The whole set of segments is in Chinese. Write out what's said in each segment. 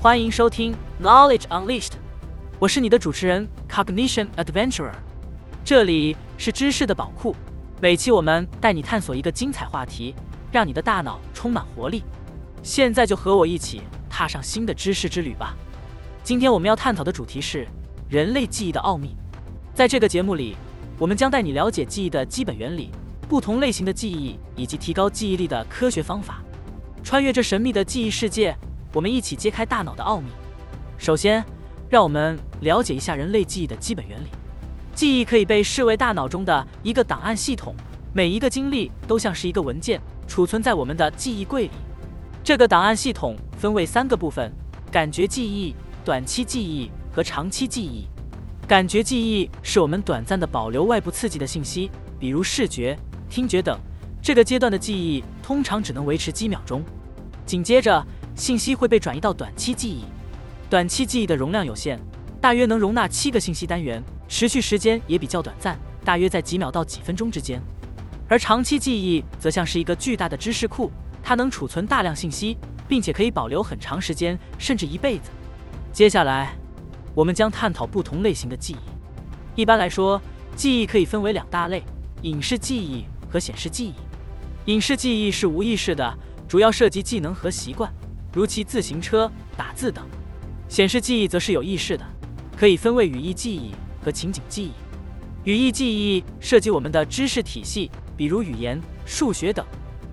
欢迎收听 Knowledge Unleashed，我是你的主持人 Cognition Adventurer，这里是知识的宝库。每期我们带你探索一个精彩话题，让你的大脑充满活力。现在就和我一起踏上新的知识之旅吧。今天我们要探讨的主题是人类记忆的奥秘。在这个节目里，我们将带你了解记忆的基本原理、不同类型的记忆以及提高记忆力的科学方法。穿越这神秘的记忆世界。我们一起揭开大脑的奥秘。首先，让我们了解一下人类记忆的基本原理。记忆可以被视为大脑中的一个档案系统，每一个经历都像是一个文件，储存在我们的记忆柜里。这个档案系统分为三个部分：感觉记忆、短期记忆和长期记忆。感觉记忆是我们短暂的保留外部刺激的信息，比如视觉、听觉等。这个阶段的记忆通常只能维持几秒钟。紧接着，信息会被转移到短期记忆，短期记忆的容量有限，大约能容纳七个信息单元，持续时间也比较短暂，大约在几秒到几分钟之间。而长期记忆则像是一个巨大的知识库，它能储存大量信息，并且可以保留很长时间，甚至一辈子。接下来，我们将探讨不同类型的记忆。一般来说，记忆可以分为两大类：影视记忆和显示记忆。影视记忆是无意识的，主要涉及技能和习惯。如骑自行车、打字等，显示记忆则是有意识的，可以分为语义记忆和情景记忆。语义记忆涉及我们的知识体系，比如语言、数学等；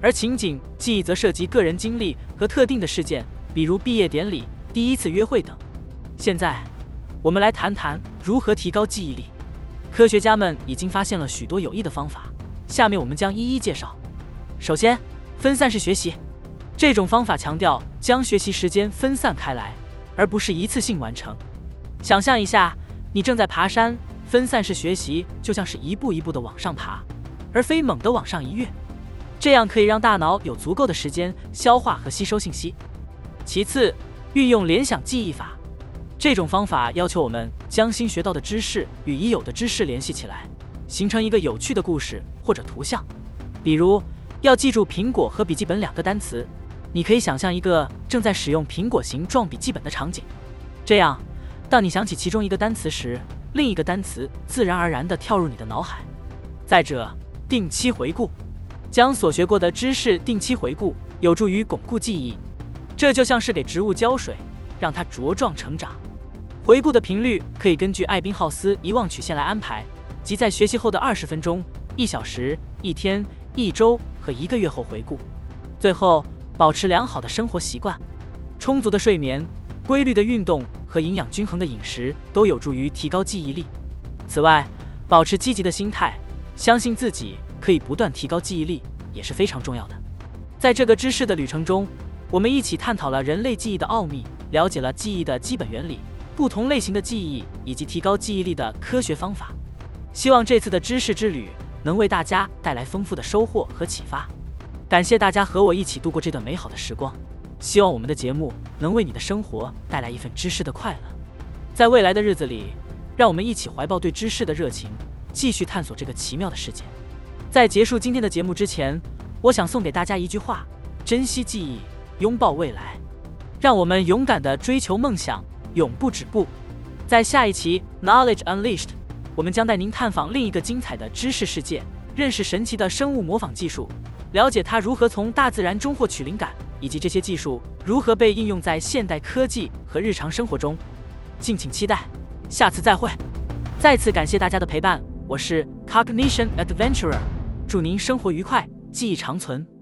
而情景记忆则涉及个人经历和特定的事件，比如毕业典礼、第一次约会等。现在，我们来谈谈如何提高记忆力。科学家们已经发现了许多有益的方法，下面我们将一一介绍。首先，分散式学习。这种方法强调将学习时间分散开来，而不是一次性完成。想象一下，你正在爬山，分散式学习就像是一步一步的往上爬，而非猛地往上一跃。这样可以让大脑有足够的时间消化和吸收信息。其次，运用联想记忆法，这种方法要求我们将新学到的知识与已有的知识联系起来，形成一个有趣的故事或者图像。比如，要记住苹果和笔记本两个单词。你可以想象一个正在使用苹果形状笔记本的场景，这样，当你想起其中一个单词时，另一个单词自然而然地跳入你的脑海。再者，定期回顾，将所学过的知识定期回顾，有助于巩固记忆。这就像是给植物浇水，让它茁壮成长。回顾的频率可以根据艾宾浩斯遗忘曲线来安排，即在学习后的二十分钟、一小时、一天、一周和一个月后回顾。最后。保持良好的生活习惯，充足的睡眠、规律的运动和营养均衡的饮食都有助于提高记忆力。此外，保持积极的心态，相信自己可以不断提高记忆力也是非常重要的。在这个知识的旅程中，我们一起探讨了人类记忆的奥秘，了解了记忆的基本原理、不同类型的记忆以及提高记忆力的科学方法。希望这次的知识之旅能为大家带来丰富的收获和启发。感谢大家和我一起度过这段美好的时光，希望我们的节目能为你的生活带来一份知识的快乐。在未来的日子里，让我们一起怀抱对知识的热情，继续探索这个奇妙的世界。在结束今天的节目之前，我想送给大家一句话：珍惜记忆，拥抱未来。让我们勇敢地追求梦想，永不止步。在下一期《Knowledge Unleashed》，我们将带您探访另一个精彩的知识世界，认识神奇的生物模仿技术。了解它如何从大自然中获取灵感，以及这些技术如何被应用在现代科技和日常生活中，敬请期待。下次再会。再次感谢大家的陪伴，我是 Cognition Adventurer，祝您生活愉快，记忆长存。